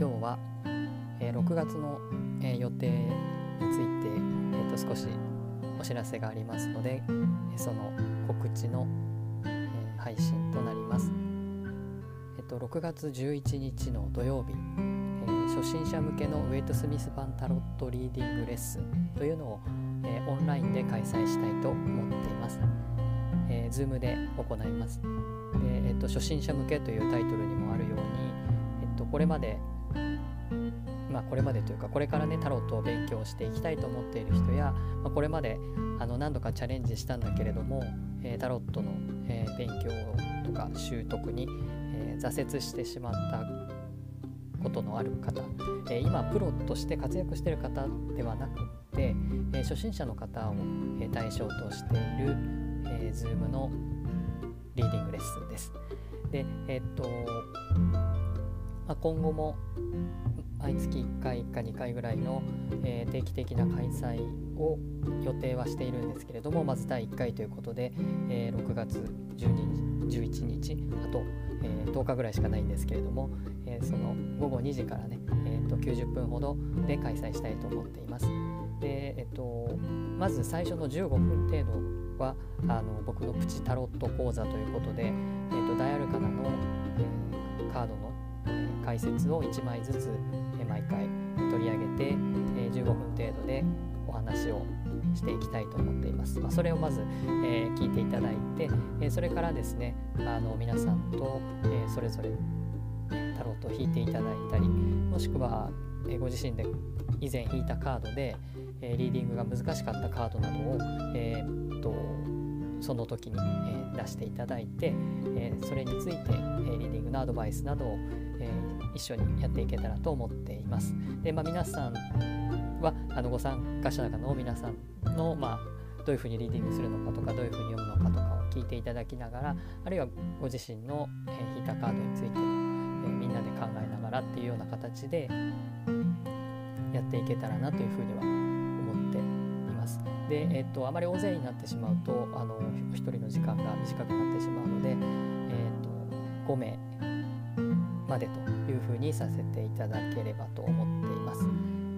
今日は6月の、え、予定について、えーと、少しお知らせがありますので、その告知の、え、配信となります。えっ、と6月11日の土曜日、え、初心者向けのウェイト・スミス版タロットリーディングレッスンというのを、えオンラインで開催したいと思っています。えー、Zoom で行います。でえっ、と初心者向けというタイトルにもあるように、えっとこれまでまあ、これまでというかこれからねタロットを勉強していきたいと思っている人や、まあ、これまであの何度かチャレンジしたんだけれども、えー、タロットの、えー、勉強とか習得に、えー、挫折してしまったことのある方、え今プロとして活躍している方ではなくて、え初心者の方を、え対象としている、えー、Zoom のリーディングレッスンです。で、えっとまあ、今後も毎月1回か2回ぐらいの、えー、定期的な開催を予定はしているんですけれどもまず第1回ということで、えー、6月12日11日あと、えー、10日ぐらいしかないんですけれども、えその午後2時からね、えーと、90分ほどで開催したいと思っています。でえっと、まず最初の15分程度はあの僕のプチタロット講座ということで、えーと、ダイアルカナの、えカードの解説を1枚ずつ毎回取り上げてえ15分程度でお話をしていきたいと思っています。まあ、それをまず、えー、聞いていただいて、えー、それからですねあの皆さんと、えー、それぞれタロットを引いていただいたりもしくは、えご自身で以前引いたカードで、えリーディングが難しかったカードなどを、えー、その時に、え出していただいて、えそれについて、えリーディングのアドバイスなどを、え一緒にやっていけたらと思っています。で、まあ、皆さんはあのご参加者の皆さんの、まあ、どういうふうにリーディングするのかとかどういうふうに読むのかとかを聞いていただきながらあるいはご自身の、え引いたカードについても、えみんなで考えながらっていうような形でやっていけたらなというふうには思います。で、えっと、あまり大勢になってしまうとあの1人の時間が短くなってしまうので、えっと、5名までというふうにさせていただければと思っています。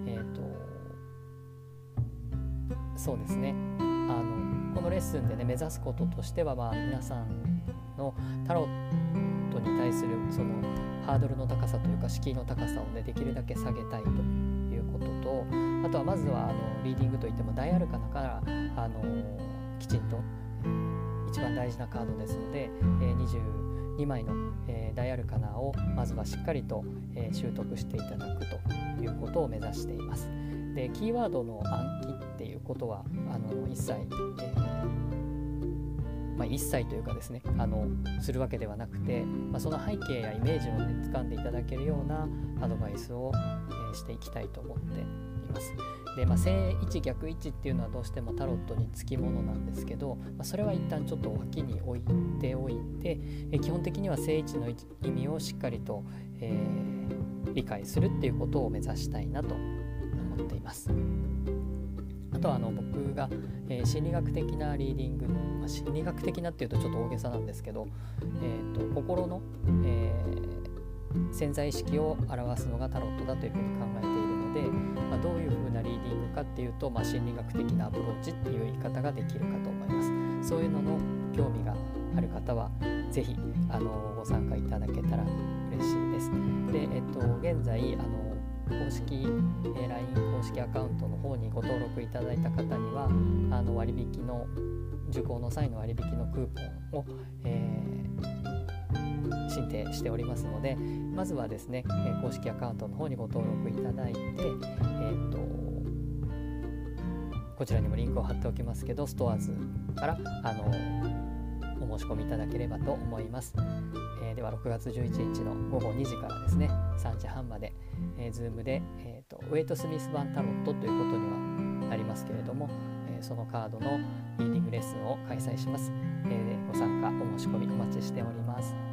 えっ、ー、とそうですねあのこのレッスンでね目指すこととしては、まあ、皆さんのタロットに対するそのハードルの高さというか敷居の高さをねできるだけ下げたいということとあとはまずはあのリーディングといってもダイアルカナからあのきちんと一番大事なカードですので、えー、22枚の、えー、ダイアルカナをまずはしっかりと、えー、習得していただくということを目指しています。でキーワードの暗記っていうことはあの一切、えー、まあ、一切というかですねあのするわけではなくて、まあ、その背景やイメージを、ね、掴んでいただけるようなアドバイスを、していきたいと思っています。で、まあ、正位置逆位置っていうのはどうしてもタロットにつきものなんですけど、まあ、それは一旦ちょっと脇に置いておいて、え基本的には正位置の意味をしっかりと、えー、理解するっていうことを目指したいなと思っています。あとはあの僕が、えー、心理学的なリーディング、まあ、心理学的なっていうとちょっと大げさなんですけど、えーと、心の、えー、潜在意識を表すのがタロットだというふうに考えているので、まあ、どういう風なリーディングかっていうと、まあ、心理学的なアプローチっていう言い方ができるかと思います。そういうのの興味がある方は是非あのご参加いただけたら嬉しいです。でえっと現在あの公式、え LINE 公式アカウントの方にご登録いただいた方にはあの割引の受講の際の割引のクーポンを、えー、申請しておりますのでまずはですね、え公式アカウントの方にご登録いただいて、えーと、こちらにもリンクを貼っておきますけどストアーズからあのお申し込みいただければと思います、えー、では6月11日の午後2時からですね3時半まで、えー、Zoom で、えーと、ウェイト・スミス版タロットということにはなりますけれども、え、そのカードのリーディングレッスンを開催します、えー、ご参加お申し込みお待ちしております。